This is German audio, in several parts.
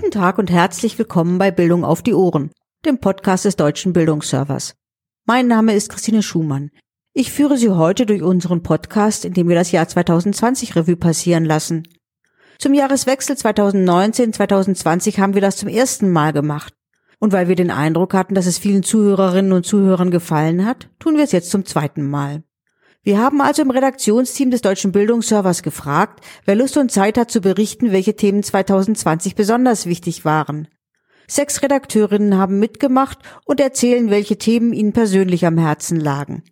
Guten Tag und herzlich willkommen bei Bildung auf die Ohren, dem Podcast des Deutschen Bildungsservers. Mein Name ist Christine Schumann. Ich führe Sie heute durch unseren Podcast, in dem wir das Jahr 2020 Revue passieren lassen. Zum Jahreswechsel 2019-2020 haben wir das zum ersten Mal gemacht. Und weil wir den Eindruck hatten, dass es vielen Zuhörerinnen und Zuhörern gefallen hat, tun wir es jetzt zum zweiten Mal. Wir haben also im Redaktionsteam des Deutschen Bildungsservers gefragt, wer Lust und Zeit hat zu berichten, welche Themen 2020 besonders wichtig waren. Sechs Redakteurinnen haben mitgemacht und erzählen, welche Themen ihnen persönlich am Herzen lagen.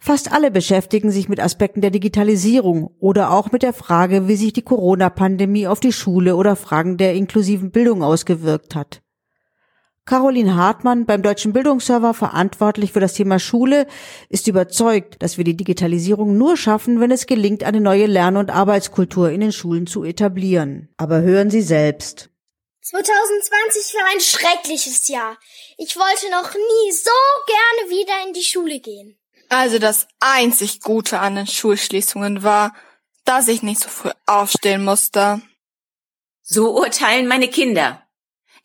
Fast alle beschäftigen sich mit Aspekten der Digitalisierung oder auch mit der Frage, wie sich die Corona-Pandemie auf die Schule oder Fragen der inklusiven Bildung ausgewirkt hat. Caroline Hartmann, beim Deutschen Bildungsserver verantwortlich für das Thema Schule, ist überzeugt, dass wir die Digitalisierung nur schaffen, wenn es gelingt, eine neue Lern- und Arbeitskultur in den Schulen zu etablieren. Aber hören Sie selbst. 2020 war ein schreckliches Jahr. Ich wollte noch nie so gerne wieder in die Schule gehen. Also das einzig Gute an den Schulschließungen war, dass ich nicht so früh aufstehen musste. So urteilen meine Kinder.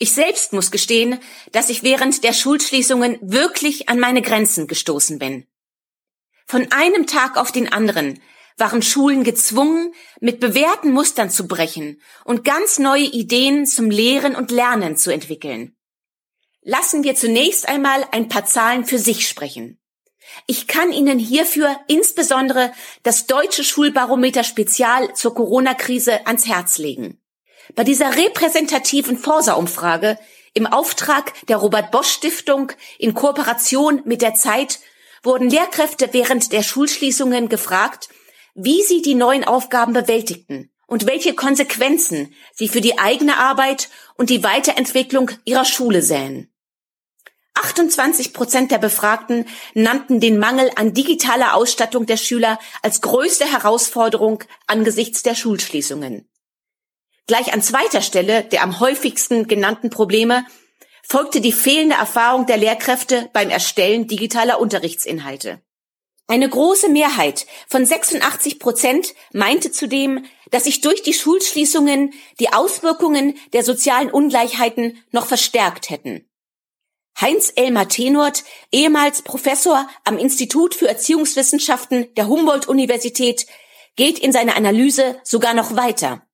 Ich selbst muss gestehen, dass ich während der Schulschließungen wirklich an meine Grenzen gestoßen bin. Von einem Tag auf den anderen waren Schulen gezwungen, mit bewährten Mustern zu brechen und ganz neue Ideen zum Lehren und Lernen zu entwickeln. Lassen wir zunächst einmal ein paar Zahlen für sich sprechen. Ich kann Ihnen hierfür insbesondere das Deutsche Schulbarometer Spezial zur Corona-Krise ans Herz legen. Bei dieser repräsentativen Forsa-Umfrage im Auftrag der Robert Bosch Stiftung in Kooperation mit der Zeit wurden Lehrkräfte während der Schulschließungen gefragt, wie sie die neuen Aufgaben bewältigten und welche Konsequenzen sie für die eigene Arbeit und die Weiterentwicklung ihrer Schule sähen. 28 Prozent der Befragten nannten den Mangel an digitaler Ausstattung der Schüler als größte Herausforderung angesichts der Schulschließungen. Gleich an zweiter Stelle der am häufigsten genannten Probleme folgte die fehlende Erfahrung der Lehrkräfte beim Erstellen digitaler Unterrichtsinhalte. Eine große Mehrheit von 86 Prozent meinte zudem, dass sich durch die Schulschließungen die Auswirkungen der sozialen Ungleichheiten noch verstärkt hätten. Heinz Elmar Tenort, ehemals Professor am Institut für Erziehungswissenschaften der Humboldt-Universität, geht in seiner Analyse sogar noch weiter.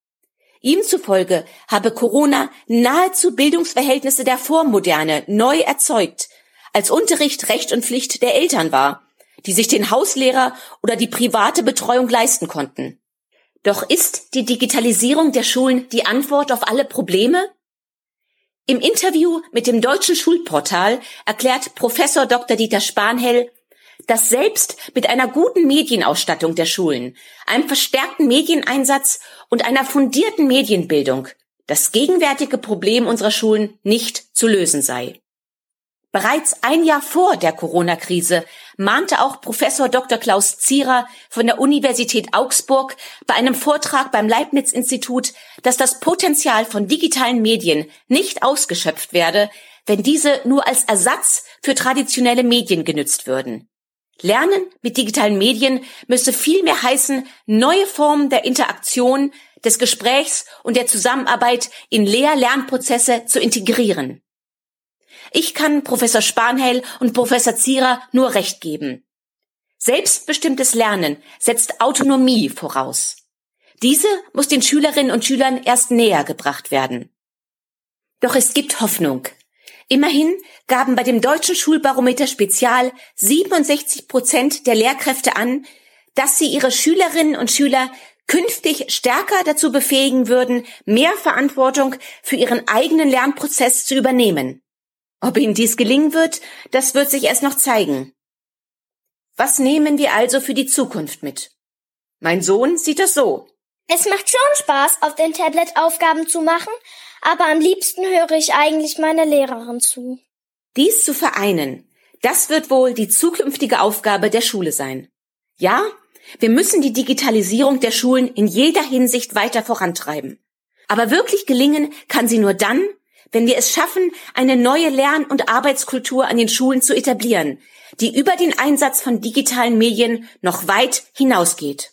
Ihm zufolge habe Corona nahezu Bildungsverhältnisse der Vormoderne neu erzeugt, als Unterricht Recht und Pflicht der Eltern war, die sich den Hauslehrer oder die private Betreuung leisten konnten. Doch ist die Digitalisierung der Schulen die Antwort auf alle Probleme? Im Interview mit dem Deutschen Schulportal erklärt Professor Dr. Dieter Spanhell, dass selbst mit einer guten Medienausstattung der Schulen, einem verstärkten Medieneinsatz und einer fundierten Medienbildung das gegenwärtige Problem unserer Schulen nicht zu lösen sei. Bereits ein Jahr vor der Corona-Krise mahnte auch Professor Dr. Klaus Zierer von der Universität Augsburg bei einem Vortrag beim Leibniz-Institut, dass das Potenzial von digitalen Medien nicht ausgeschöpft werde, wenn diese nur als Ersatz für traditionelle Medien genützt würden. Lernen mit digitalen Medien müsse vielmehr heißen, neue Formen der Interaktion, des Gesprächs und der Zusammenarbeit in Lehr-Lernprozesse zu integrieren. Ich kann Professor Spanheil und Professor Zierer nur recht geben. Selbstbestimmtes Lernen setzt Autonomie voraus. Diese muss den Schülerinnen und Schülern erst näher gebracht werden. Doch es gibt Hoffnung. Immerhin gaben bei dem deutschen Schulbarometer Spezial 67 Prozent der Lehrkräfte an, dass sie ihre Schülerinnen und Schüler künftig stärker dazu befähigen würden, mehr Verantwortung für ihren eigenen Lernprozess zu übernehmen. Ob ihnen dies gelingen wird, das wird sich erst noch zeigen. Was nehmen wir also für die Zukunft mit? Mein Sohn sieht das so. Es macht schon Spaß, auf dem Tablet Aufgaben zu machen, aber am liebsten höre ich eigentlich meiner Lehrerin zu. Dies zu vereinen, das wird wohl die zukünftige Aufgabe der Schule sein. Ja, wir müssen die Digitalisierung der Schulen in jeder Hinsicht weiter vorantreiben. Aber wirklich gelingen kann sie nur dann, wenn wir es schaffen, eine neue Lern- und Arbeitskultur an den Schulen zu etablieren, die über den Einsatz von digitalen Medien noch weit hinausgeht.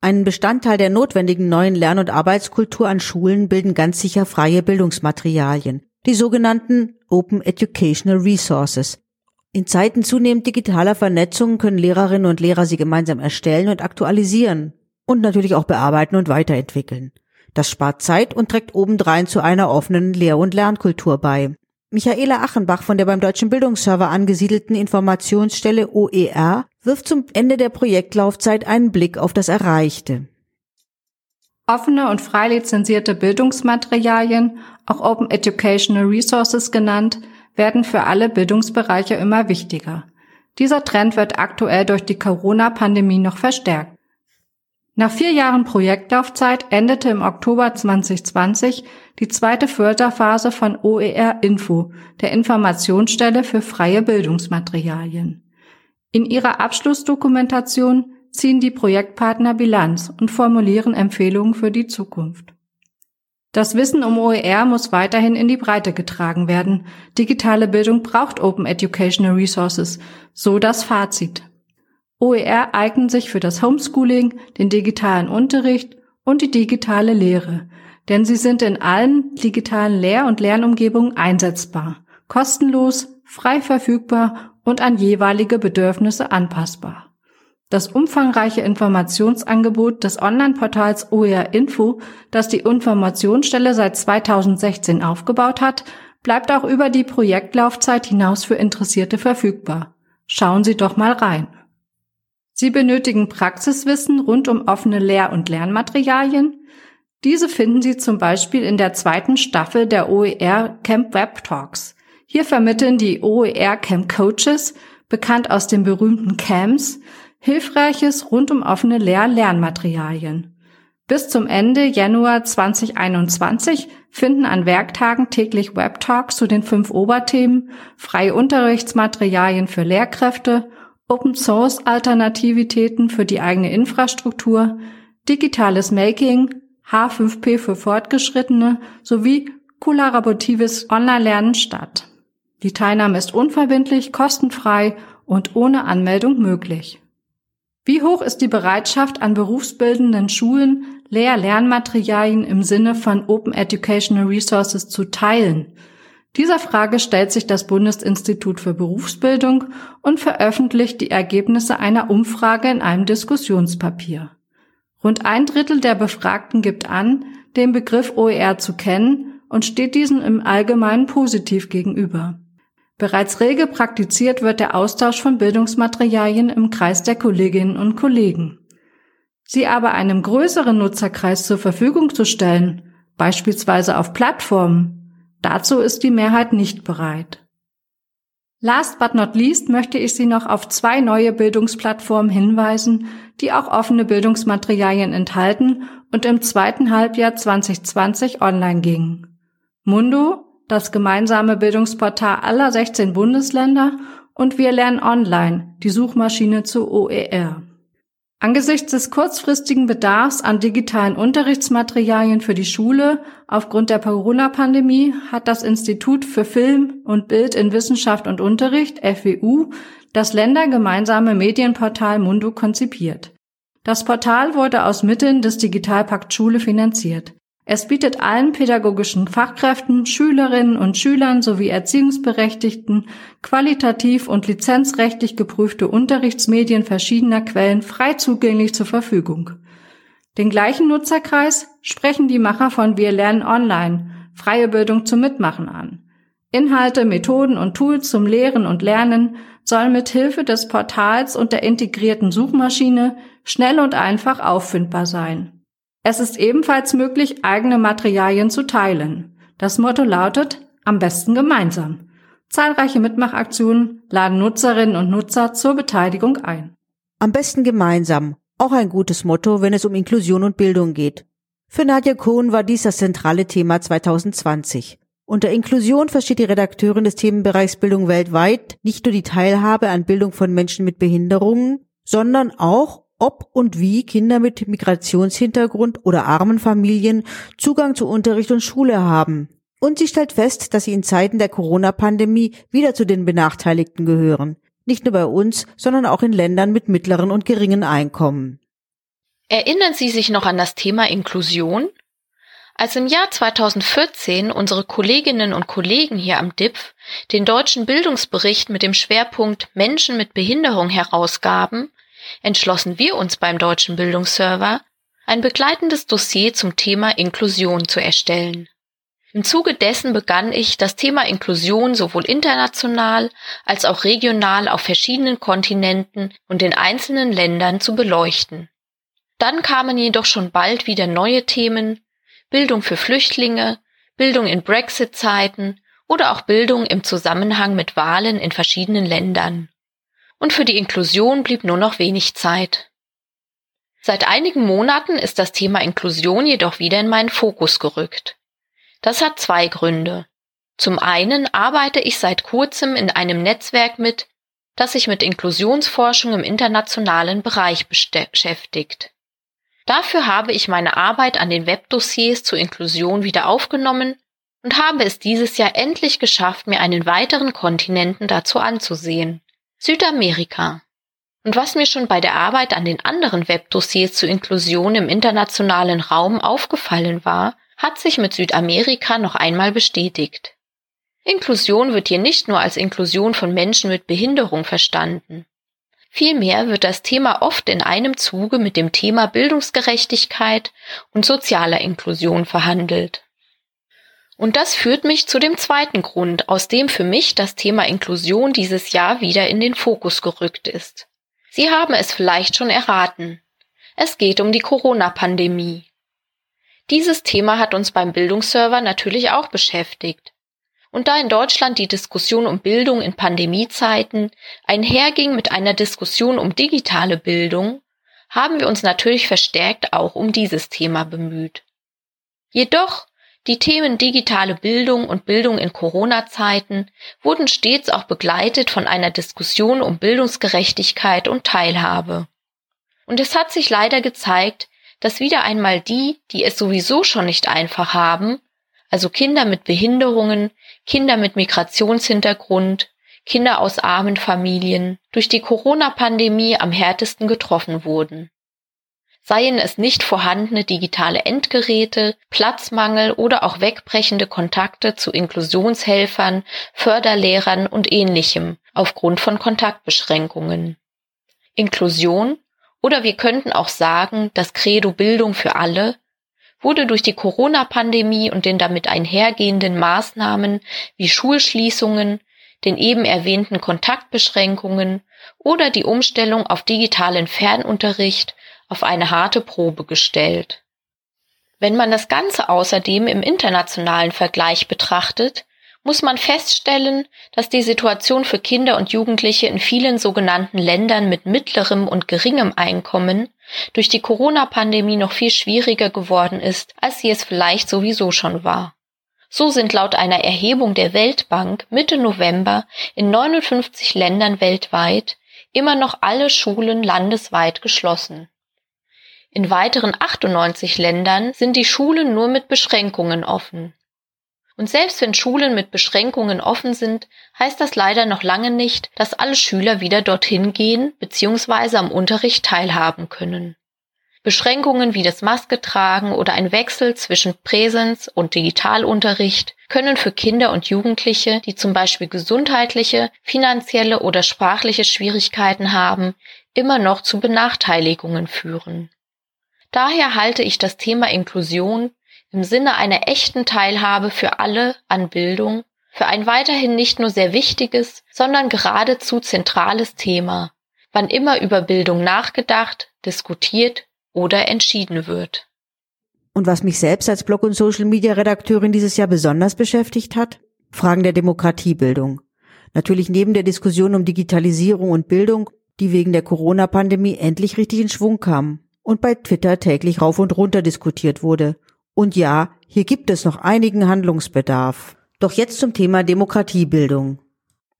Einen Bestandteil der notwendigen neuen Lern- und Arbeitskultur an Schulen bilden ganz sicher freie Bildungsmaterialien, die sogenannten Open Educational Resources. In Zeiten zunehmend digitaler Vernetzung können Lehrerinnen und Lehrer sie gemeinsam erstellen und aktualisieren und natürlich auch bearbeiten und weiterentwickeln. Das spart Zeit und trägt obendrein zu einer offenen Lehr- und Lernkultur bei. Michaela Achenbach von der beim Deutschen Bildungsserver angesiedelten Informationsstelle OER wirft zum Ende der Projektlaufzeit einen Blick auf das Erreichte. Offene und frei lizenzierte Bildungsmaterialien, auch Open Educational Resources genannt, werden für alle Bildungsbereiche immer wichtiger. Dieser Trend wird aktuell durch die Corona-Pandemie noch verstärkt. Nach vier Jahren Projektlaufzeit endete im Oktober 2020 die zweite Förderphase von OER Info, der Informationsstelle für freie Bildungsmaterialien. In ihrer Abschlussdokumentation ziehen die Projektpartner Bilanz und formulieren Empfehlungen für die Zukunft. Das Wissen um OER muss weiterhin in die Breite getragen werden. Digitale Bildung braucht Open Educational Resources, so das Fazit. OER eignen sich für das Homeschooling, den digitalen Unterricht und die digitale Lehre, denn sie sind in allen digitalen Lehr- und Lernumgebungen einsetzbar, kostenlos, frei verfügbar und an jeweilige Bedürfnisse anpassbar. Das umfangreiche Informationsangebot des Online-Portals OER Info, das die Informationsstelle seit 2016 aufgebaut hat, bleibt auch über die Projektlaufzeit hinaus für Interessierte verfügbar. Schauen Sie doch mal rein. Sie benötigen Praxiswissen rund um offene Lehr- und Lernmaterialien. Diese finden Sie zum Beispiel in der zweiten Staffel der OER Camp Web Talks. Hier vermitteln die OER Camp Coaches, bekannt aus den berühmten Camps, Hilfreiches rund um offene Lehr-Lernmaterialien. Bis zum Ende Januar 2021 finden an Werktagen täglich Web-Talks zu den fünf Oberthemen freie Unterrichtsmaterialien für Lehrkräfte, Open Source Alternativitäten für die eigene Infrastruktur, digitales Making, H5P für Fortgeschrittene sowie kollaboratives Online-Lernen statt. Die Teilnahme ist unverbindlich, kostenfrei und ohne Anmeldung möglich. Wie hoch ist die Bereitschaft an berufsbildenden Schulen, Lehr-Lernmaterialien im Sinne von Open Educational Resources zu teilen? Dieser Frage stellt sich das Bundesinstitut für Berufsbildung und veröffentlicht die Ergebnisse einer Umfrage in einem Diskussionspapier. Rund ein Drittel der Befragten gibt an, den Begriff OER zu kennen und steht diesen im Allgemeinen positiv gegenüber. Bereits rege praktiziert wird der Austausch von Bildungsmaterialien im Kreis der Kolleginnen und Kollegen. Sie aber einem größeren Nutzerkreis zur Verfügung zu stellen, beispielsweise auf Plattformen, Dazu ist die Mehrheit nicht bereit. Last but not least möchte ich Sie noch auf zwei neue Bildungsplattformen hinweisen, die auch offene Bildungsmaterialien enthalten und im zweiten Halbjahr 2020 online gingen. Mundo, das gemeinsame Bildungsportal aller 16 Bundesländer und Wir lernen online, die Suchmaschine zu OER. Angesichts des kurzfristigen Bedarfs an digitalen Unterrichtsmaterialien für die Schule aufgrund der Corona-Pandemie hat das Institut für Film und Bild in Wissenschaft und Unterricht FWU das ländergemeinsame Medienportal Mundo konzipiert. Das Portal wurde aus Mitteln des Digitalpakt Schule finanziert. Es bietet allen pädagogischen Fachkräften, Schülerinnen und Schülern sowie Erziehungsberechtigten qualitativ und lizenzrechtlich geprüfte Unterrichtsmedien verschiedener Quellen frei zugänglich zur Verfügung. Den gleichen Nutzerkreis sprechen die Macher von Wir lernen online, freie Bildung zum Mitmachen an. Inhalte, Methoden und Tools zum Lehren und Lernen sollen mit Hilfe des Portals und der integrierten Suchmaschine schnell und einfach auffindbar sein. Es ist ebenfalls möglich, eigene Materialien zu teilen. Das Motto lautet am besten gemeinsam. Zahlreiche Mitmachaktionen laden Nutzerinnen und Nutzer zur Beteiligung ein. Am besten gemeinsam. Auch ein gutes Motto, wenn es um Inklusion und Bildung geht. Für Nadja Kohn war dies das zentrale Thema 2020. Unter Inklusion versteht die Redakteurin des Themenbereichs Bildung weltweit nicht nur die Teilhabe an Bildung von Menschen mit Behinderungen, sondern auch ob und wie Kinder mit Migrationshintergrund oder armen Familien Zugang zu Unterricht und Schule haben. Und sie stellt fest, dass sie in Zeiten der Corona-Pandemie wieder zu den Benachteiligten gehören. Nicht nur bei uns, sondern auch in Ländern mit mittleren und geringen Einkommen. Erinnern Sie sich noch an das Thema Inklusion? Als im Jahr 2014 unsere Kolleginnen und Kollegen hier am DIPF den deutschen Bildungsbericht mit dem Schwerpunkt Menschen mit Behinderung herausgaben, entschlossen wir uns beim Deutschen Bildungsserver, ein begleitendes Dossier zum Thema Inklusion zu erstellen. Im Zuge dessen begann ich, das Thema Inklusion sowohl international als auch regional auf verschiedenen Kontinenten und in einzelnen Ländern zu beleuchten. Dann kamen jedoch schon bald wieder neue Themen, Bildung für Flüchtlinge, Bildung in Brexit-Zeiten oder auch Bildung im Zusammenhang mit Wahlen in verschiedenen Ländern. Und für die Inklusion blieb nur noch wenig Zeit. Seit einigen Monaten ist das Thema Inklusion jedoch wieder in meinen Fokus gerückt. Das hat zwei Gründe. Zum einen arbeite ich seit kurzem in einem Netzwerk mit, das sich mit Inklusionsforschung im internationalen Bereich beschäftigt. Dafür habe ich meine Arbeit an den Webdossiers zur Inklusion wieder aufgenommen und habe es dieses Jahr endlich geschafft, mir einen weiteren Kontinenten dazu anzusehen. Südamerika. Und was mir schon bei der Arbeit an den anderen Webdossiers zur Inklusion im internationalen Raum aufgefallen war, hat sich mit Südamerika noch einmal bestätigt. Inklusion wird hier nicht nur als Inklusion von Menschen mit Behinderung verstanden. Vielmehr wird das Thema oft in einem Zuge mit dem Thema Bildungsgerechtigkeit und sozialer Inklusion verhandelt. Und das führt mich zu dem zweiten Grund, aus dem für mich das Thema Inklusion dieses Jahr wieder in den Fokus gerückt ist. Sie haben es vielleicht schon erraten. Es geht um die Corona-Pandemie. Dieses Thema hat uns beim Bildungsserver natürlich auch beschäftigt. Und da in Deutschland die Diskussion um Bildung in Pandemiezeiten einherging mit einer Diskussion um digitale Bildung, haben wir uns natürlich verstärkt auch um dieses Thema bemüht. Jedoch die Themen digitale Bildung und Bildung in Corona-Zeiten wurden stets auch begleitet von einer Diskussion um Bildungsgerechtigkeit und Teilhabe. Und es hat sich leider gezeigt, dass wieder einmal die, die es sowieso schon nicht einfach haben, also Kinder mit Behinderungen, Kinder mit Migrationshintergrund, Kinder aus armen Familien, durch die Corona-Pandemie am härtesten getroffen wurden. Seien es nicht vorhandene digitale Endgeräte, Platzmangel oder auch wegbrechende Kontakte zu Inklusionshelfern, Förderlehrern und ähnlichem aufgrund von Kontaktbeschränkungen. Inklusion oder wir könnten auch sagen, das Credo Bildung für alle wurde durch die Corona-Pandemie und den damit einhergehenden Maßnahmen wie Schulschließungen, den eben erwähnten Kontaktbeschränkungen oder die Umstellung auf digitalen Fernunterricht auf eine harte Probe gestellt. Wenn man das Ganze außerdem im internationalen Vergleich betrachtet, muss man feststellen, dass die Situation für Kinder und Jugendliche in vielen sogenannten Ländern mit mittlerem und geringem Einkommen durch die Corona-Pandemie noch viel schwieriger geworden ist, als sie es vielleicht sowieso schon war. So sind laut einer Erhebung der Weltbank Mitte November in 59 Ländern weltweit immer noch alle Schulen landesweit geschlossen. In weiteren 98 Ländern sind die Schulen nur mit Beschränkungen offen. Und selbst wenn Schulen mit Beschränkungen offen sind, heißt das leider noch lange nicht, dass alle Schüler wieder dorthin gehen bzw. am Unterricht teilhaben können. Beschränkungen wie das Masketragen oder ein Wechsel zwischen Präsenz- und Digitalunterricht können für Kinder und Jugendliche, die zum Beispiel gesundheitliche, finanzielle oder sprachliche Schwierigkeiten haben, immer noch zu Benachteiligungen führen. Daher halte ich das Thema Inklusion im Sinne einer echten Teilhabe für alle an Bildung für ein weiterhin nicht nur sehr wichtiges, sondern geradezu zentrales Thema, wann immer über Bildung nachgedacht, diskutiert oder entschieden wird. Und was mich selbst als Blog- und Social-Media-Redakteurin dieses Jahr besonders beschäftigt hat? Fragen der Demokratiebildung. Natürlich neben der Diskussion um Digitalisierung und Bildung, die wegen der Corona-Pandemie endlich richtig in Schwung kam und bei Twitter täglich rauf und runter diskutiert wurde und ja, hier gibt es noch einigen Handlungsbedarf. Doch jetzt zum Thema Demokratiebildung.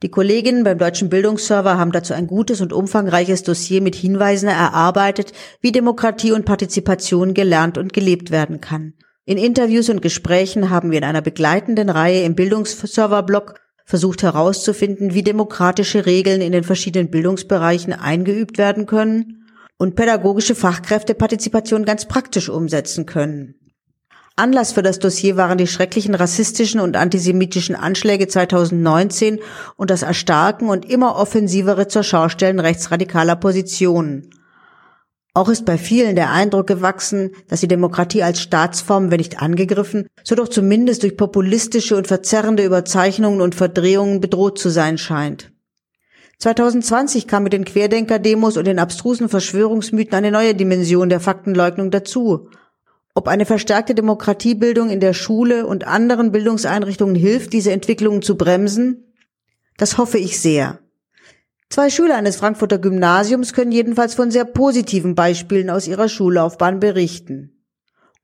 Die Kolleginnen beim Deutschen Bildungsserver haben dazu ein gutes und umfangreiches Dossier mit Hinweisen erarbeitet, wie Demokratie und Partizipation gelernt und gelebt werden kann. In Interviews und Gesprächen haben wir in einer begleitenden Reihe im Bildungsserver-Blog versucht herauszufinden, wie demokratische Regeln in den verschiedenen Bildungsbereichen eingeübt werden können und pädagogische Fachkräftepartizipation ganz praktisch umsetzen können. Anlass für das Dossier waren die schrecklichen rassistischen und antisemitischen Anschläge 2019 und das Erstarken und immer offensivere zur Schaustellen rechtsradikaler Positionen. Auch ist bei vielen der Eindruck gewachsen, dass die Demokratie als Staatsform, wenn nicht angegriffen, so doch zumindest durch populistische und verzerrende Überzeichnungen und Verdrehungen bedroht zu sein scheint. 2020 kam mit den Querdenker-Demos und den abstrusen Verschwörungsmythen eine neue Dimension der Faktenleugnung dazu. Ob eine verstärkte Demokratiebildung in der Schule und anderen Bildungseinrichtungen hilft, diese Entwicklungen zu bremsen? Das hoffe ich sehr. Zwei Schüler eines Frankfurter Gymnasiums können jedenfalls von sehr positiven Beispielen aus ihrer Schullaufbahn berichten.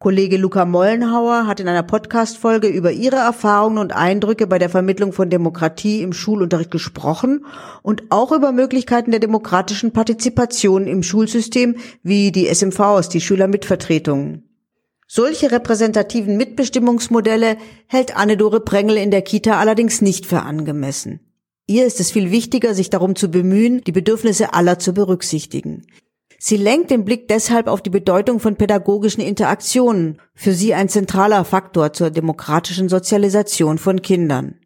Kollege Luca Mollenhauer hat in einer Podcast-Folge über ihre Erfahrungen und Eindrücke bei der Vermittlung von Demokratie im Schulunterricht gesprochen und auch über Möglichkeiten der demokratischen Partizipation im Schulsystem wie die SMVs, die Schülermitvertretungen. Solche repräsentativen Mitbestimmungsmodelle hält Anne-Dore Prengel in der Kita allerdings nicht für angemessen. Ihr ist es viel wichtiger, sich darum zu bemühen, die Bedürfnisse aller zu berücksichtigen. Sie lenkt den Blick deshalb auf die Bedeutung von pädagogischen Interaktionen, für sie ein zentraler Faktor zur demokratischen Sozialisation von Kindern.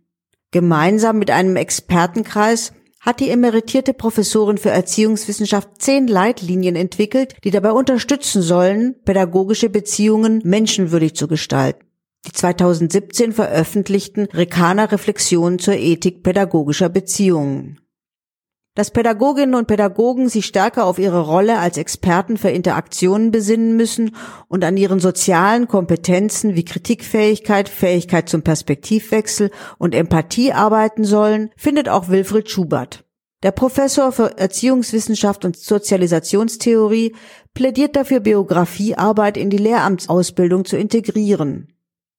Gemeinsam mit einem Expertenkreis hat die emeritierte Professorin für Erziehungswissenschaft zehn Leitlinien entwickelt, die dabei unterstützen sollen, pädagogische Beziehungen menschenwürdig zu gestalten. Die 2017 veröffentlichten Rekana Reflexionen zur Ethik pädagogischer Beziehungen dass Pädagoginnen und Pädagogen sich stärker auf ihre Rolle als Experten für Interaktionen besinnen müssen und an ihren sozialen Kompetenzen wie Kritikfähigkeit, Fähigkeit zum Perspektivwechsel und Empathie arbeiten sollen, findet auch Wilfried Schubert. Der Professor für Erziehungswissenschaft und Sozialisationstheorie plädiert dafür, Biografiearbeit in die Lehramtsausbildung zu integrieren.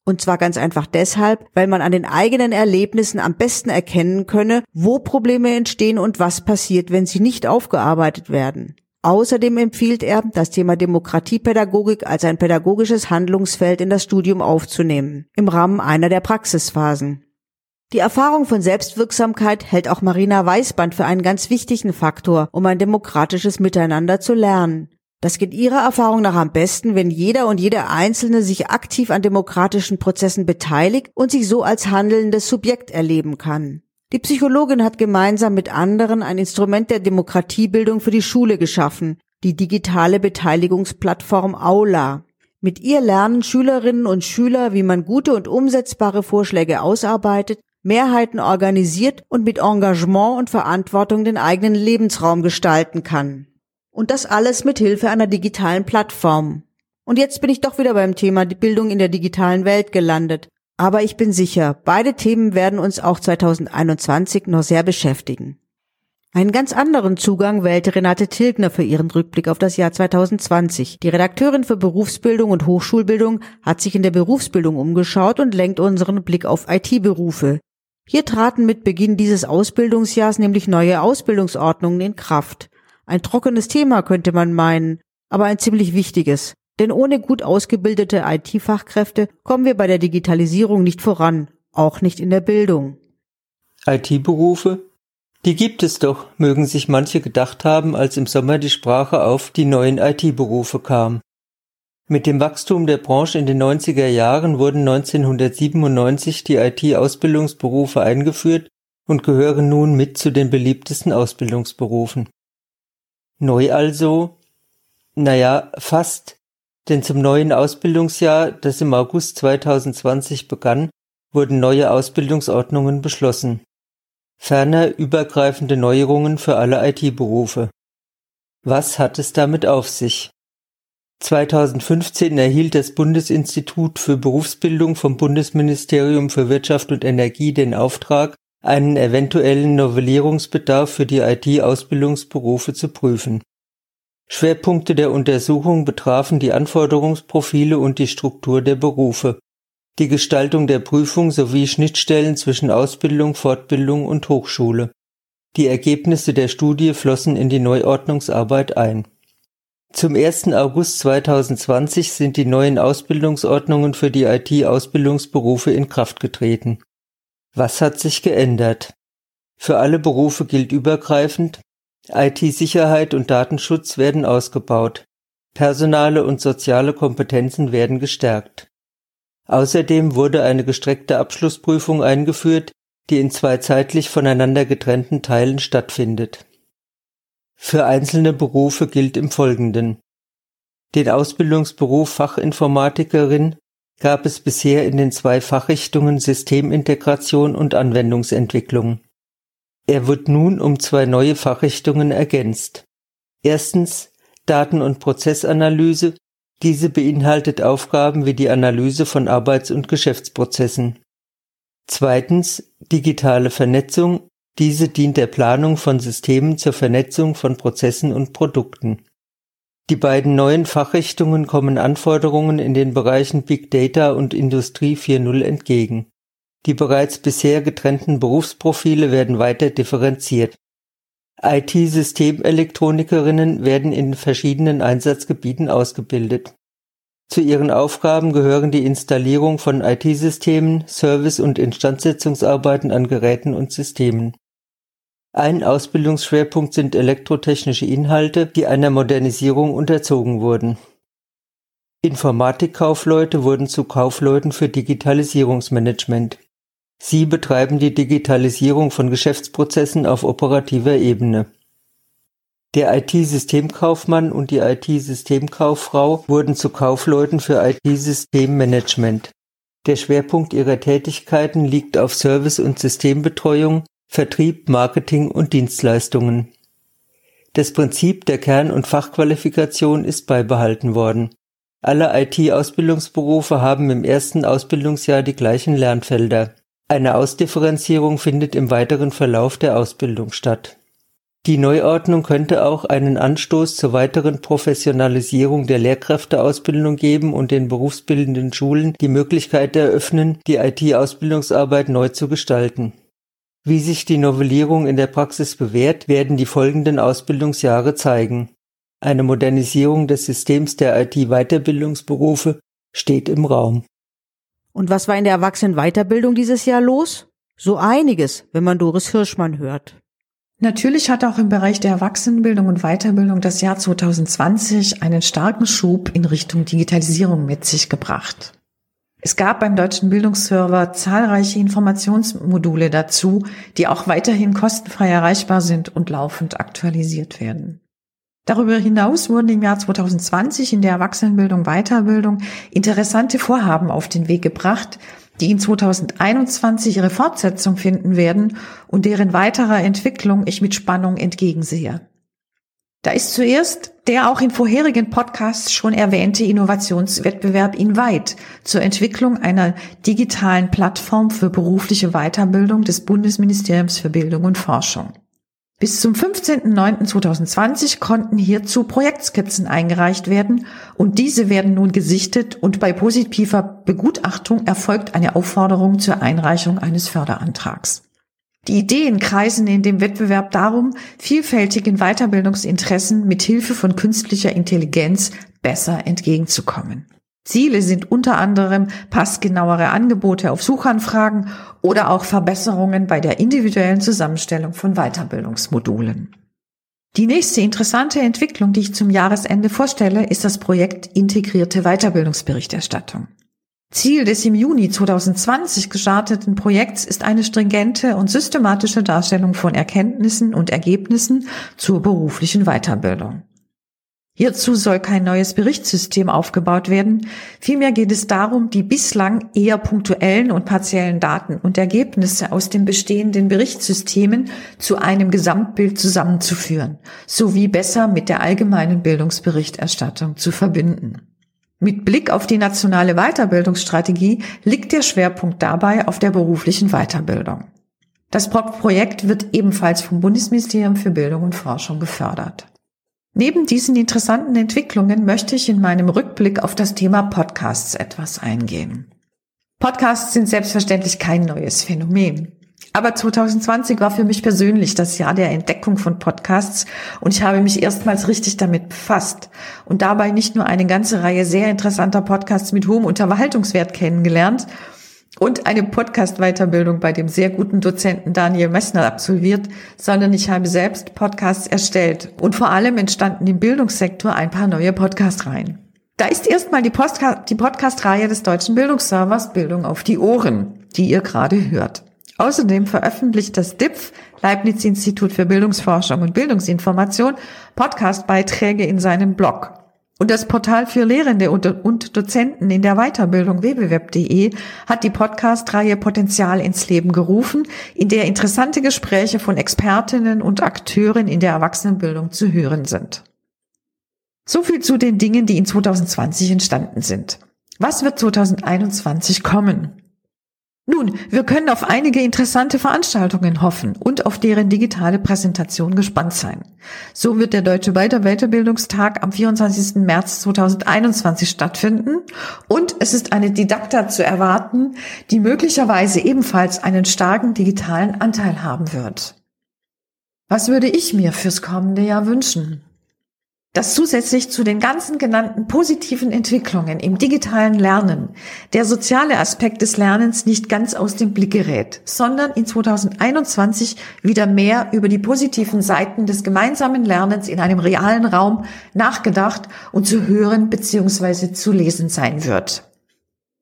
Und zwar ganz einfach deshalb, weil man an den eigenen Erlebnissen am besten erkennen könne, wo Probleme entstehen und was passiert, wenn sie nicht aufgearbeitet werden. Außerdem empfiehlt er, das Thema Demokratiepädagogik als ein pädagogisches Handlungsfeld in das Studium aufzunehmen, im Rahmen einer der Praxisphasen. Die Erfahrung von Selbstwirksamkeit hält auch Marina Weißband für einen ganz wichtigen Faktor, um ein demokratisches Miteinander zu lernen. Das geht Ihrer Erfahrung nach am besten, wenn jeder und jede Einzelne sich aktiv an demokratischen Prozessen beteiligt und sich so als handelndes Subjekt erleben kann. Die Psychologin hat gemeinsam mit anderen ein Instrument der Demokratiebildung für die Schule geschaffen, die digitale Beteiligungsplattform Aula. Mit ihr lernen Schülerinnen und Schüler, wie man gute und umsetzbare Vorschläge ausarbeitet, Mehrheiten organisiert und mit Engagement und Verantwortung den eigenen Lebensraum gestalten kann. Und das alles mit Hilfe einer digitalen Plattform. Und jetzt bin ich doch wieder beim Thema die Bildung in der digitalen Welt gelandet. Aber ich bin sicher, beide Themen werden uns auch 2021 noch sehr beschäftigen. Einen ganz anderen Zugang wählte Renate Tilgner für ihren Rückblick auf das Jahr 2020. Die Redakteurin für Berufsbildung und Hochschulbildung hat sich in der Berufsbildung umgeschaut und lenkt unseren Blick auf IT-Berufe. Hier traten mit Beginn dieses Ausbildungsjahrs nämlich neue Ausbildungsordnungen in Kraft. Ein trockenes Thema könnte man meinen, aber ein ziemlich wichtiges. Denn ohne gut ausgebildete IT-Fachkräfte kommen wir bei der Digitalisierung nicht voran, auch nicht in der Bildung. IT-Berufe? Die gibt es doch, mögen sich manche gedacht haben, als im Sommer die Sprache auf die neuen IT-Berufe kam. Mit dem Wachstum der Branche in den 90er Jahren wurden 1997 die IT-Ausbildungsberufe eingeführt und gehören nun mit zu den beliebtesten Ausbildungsberufen. Neu also? Naja, fast, denn zum neuen Ausbildungsjahr, das im August 2020 begann, wurden neue Ausbildungsordnungen beschlossen. Ferner übergreifende Neuerungen für alle IT-Berufe. Was hat es damit auf sich? 2015 erhielt das Bundesinstitut für Berufsbildung vom Bundesministerium für Wirtschaft und Energie den Auftrag, einen eventuellen Novellierungsbedarf für die IT-Ausbildungsberufe zu prüfen. Schwerpunkte der Untersuchung betrafen die Anforderungsprofile und die Struktur der Berufe, die Gestaltung der Prüfung sowie Schnittstellen zwischen Ausbildung, Fortbildung und Hochschule. Die Ergebnisse der Studie flossen in die Neuordnungsarbeit ein. Zum 1. August 2020 sind die neuen Ausbildungsordnungen für die IT-Ausbildungsberufe in Kraft getreten was hat sich geändert? Für alle Berufe gilt übergreifend, IT-Sicherheit und Datenschutz werden ausgebaut. Personale und soziale Kompetenzen werden gestärkt. Außerdem wurde eine gestreckte Abschlussprüfung eingeführt, die in zwei zeitlich voneinander getrennten Teilen stattfindet. Für einzelne Berufe gilt im Folgenden. Den Ausbildungsberuf Fachinformatikerin gab es bisher in den zwei Fachrichtungen Systemintegration und Anwendungsentwicklung. Er wird nun um zwei neue Fachrichtungen ergänzt. Erstens Daten- und Prozessanalyse. Diese beinhaltet Aufgaben wie die Analyse von Arbeits- und Geschäftsprozessen. Zweitens digitale Vernetzung. Diese dient der Planung von Systemen zur Vernetzung von Prozessen und Produkten. Die beiden neuen Fachrichtungen kommen Anforderungen in den Bereichen Big Data und Industrie 4.0 entgegen. Die bereits bisher getrennten Berufsprofile werden weiter differenziert. IT-Systemelektronikerinnen werden in verschiedenen Einsatzgebieten ausgebildet. Zu ihren Aufgaben gehören die Installierung von IT-Systemen, Service- und Instandsetzungsarbeiten an Geräten und Systemen. Ein Ausbildungsschwerpunkt sind elektrotechnische Inhalte, die einer Modernisierung unterzogen wurden. Informatikkaufleute wurden zu Kaufleuten für Digitalisierungsmanagement. Sie betreiben die Digitalisierung von Geschäftsprozessen auf operativer Ebene. Der IT-Systemkaufmann und die IT-Systemkauffrau wurden zu Kaufleuten für IT-Systemmanagement. Der Schwerpunkt ihrer Tätigkeiten liegt auf Service- und Systembetreuung Vertrieb, Marketing und Dienstleistungen. Das Prinzip der Kern- und Fachqualifikation ist beibehalten worden. Alle IT-Ausbildungsberufe haben im ersten Ausbildungsjahr die gleichen Lernfelder. Eine Ausdifferenzierung findet im weiteren Verlauf der Ausbildung statt. Die Neuordnung könnte auch einen Anstoß zur weiteren Professionalisierung der Lehrkräfteausbildung geben und den berufsbildenden Schulen die Möglichkeit eröffnen, die IT-Ausbildungsarbeit neu zu gestalten. Wie sich die Novellierung in der Praxis bewährt, werden die folgenden Ausbildungsjahre zeigen. Eine Modernisierung des Systems der IT-Weiterbildungsberufe steht im Raum. Und was war in der Erwachsenenweiterbildung dieses Jahr los? So einiges, wenn man Doris Hirschmann hört. Natürlich hat auch im Bereich der Erwachsenenbildung und Weiterbildung das Jahr 2020 einen starken Schub in Richtung Digitalisierung mit sich gebracht. Es gab beim deutschen Bildungsserver zahlreiche Informationsmodule dazu, die auch weiterhin kostenfrei erreichbar sind und laufend aktualisiert werden. Darüber hinaus wurden im Jahr 2020 in der Erwachsenenbildung Weiterbildung interessante Vorhaben auf den Weg gebracht, die in 2021 ihre Fortsetzung finden werden und deren weiterer Entwicklung ich mit Spannung entgegensehe. Da ist zuerst der auch in vorherigen Podcasts schon erwähnte Innovationswettbewerb Invite zur Entwicklung einer digitalen Plattform für berufliche Weiterbildung des Bundesministeriums für Bildung und Forschung. Bis zum 15.09.2020 konnten hierzu Projektskizzen eingereicht werden und diese werden nun gesichtet und bei positiver Begutachtung erfolgt eine Aufforderung zur Einreichung eines Förderantrags. Die Ideen kreisen in dem Wettbewerb darum, vielfältigen Weiterbildungsinteressen mit Hilfe von künstlicher Intelligenz besser entgegenzukommen. Ziele sind unter anderem passgenauere Angebote auf Suchanfragen oder auch Verbesserungen bei der individuellen Zusammenstellung von Weiterbildungsmodulen. Die nächste interessante Entwicklung, die ich zum Jahresende vorstelle, ist das Projekt Integrierte Weiterbildungsberichterstattung. Ziel des im Juni 2020 gestarteten Projekts ist eine stringente und systematische Darstellung von Erkenntnissen und Ergebnissen zur beruflichen Weiterbildung. Hierzu soll kein neues Berichtssystem aufgebaut werden. Vielmehr geht es darum, die bislang eher punktuellen und partiellen Daten und Ergebnisse aus den bestehenden Berichtssystemen zu einem Gesamtbild zusammenzuführen, sowie besser mit der allgemeinen Bildungsberichterstattung zu verbinden. Mit Blick auf die nationale Weiterbildungsstrategie liegt der Schwerpunkt dabei auf der beruflichen Weiterbildung. Das Projekt wird ebenfalls vom Bundesministerium für Bildung und Forschung gefördert. Neben diesen interessanten Entwicklungen möchte ich in meinem Rückblick auf das Thema Podcasts etwas eingehen. Podcasts sind selbstverständlich kein neues Phänomen. Aber 2020 war für mich persönlich das Jahr der Entdeckung von Podcasts und ich habe mich erstmals richtig damit befasst und dabei nicht nur eine ganze Reihe sehr interessanter Podcasts mit hohem Unterhaltungswert kennengelernt, und eine Podcast-Weiterbildung bei dem sehr guten Dozenten Daniel Messner absolviert, sondern ich habe selbst Podcasts erstellt. Und vor allem entstanden im Bildungssektor ein paar neue Podcast-Reihen. Da ist erstmal die, die Podcast-Reihe des Deutschen Bildungsservers Bildung auf die Ohren, die ihr gerade hört. Außerdem veröffentlicht das DIPF, Leibniz Institut für Bildungsforschung und Bildungsinformation, Podcast-Beiträge in seinem Blog. Und das Portal für Lehrende und Dozenten in der Weiterbildung www.de hat die Podcast-Reihe Potenzial ins Leben gerufen, in der interessante Gespräche von Expertinnen und Akteuren in der Erwachsenenbildung zu hören sind. So viel zu den Dingen, die in 2020 entstanden sind. Was wird 2021 kommen? Nun, wir können auf einige interessante Veranstaltungen hoffen und auf deren digitale Präsentation gespannt sein. So wird der Deutsche Weiterbildungstag am 24. März 2021 stattfinden und es ist eine Didakta zu erwarten, die möglicherweise ebenfalls einen starken digitalen Anteil haben wird. Was würde ich mir fürs kommende Jahr wünschen? Dass zusätzlich zu den ganzen genannten positiven Entwicklungen im digitalen Lernen der soziale Aspekt des Lernens nicht ganz aus dem Blick gerät, sondern in 2021 wieder mehr über die positiven Seiten des gemeinsamen Lernens in einem realen Raum nachgedacht und zu hören bzw. zu lesen sein wird.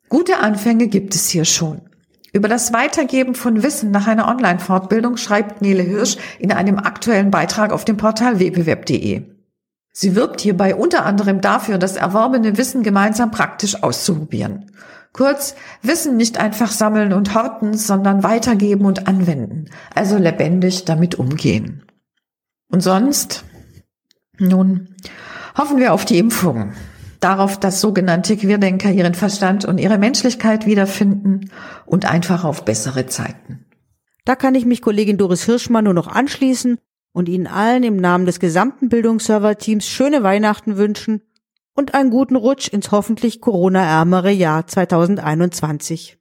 Gute Anfänge gibt es hier schon. Über das Weitergeben von Wissen nach einer Online-Fortbildung schreibt Nele Hirsch in einem aktuellen Beitrag auf dem Portal www.de. Sie wirbt hierbei unter anderem dafür, das erworbene Wissen gemeinsam praktisch auszuprobieren. Kurz, Wissen nicht einfach sammeln und horten, sondern weitergeben und anwenden, also lebendig damit umgehen. Und sonst? Nun, hoffen wir auf die Impfung, darauf, dass sogenannte Queerdenker ihren Verstand und ihre Menschlichkeit wiederfinden und einfach auf bessere Zeiten. Da kann ich mich Kollegin Doris Hirschmann nur noch anschließen und Ihnen allen im Namen des gesamten Bildungsserver-Teams schöne Weihnachten wünschen und einen guten Rutsch ins hoffentlich Corona-ärmere Jahr 2021.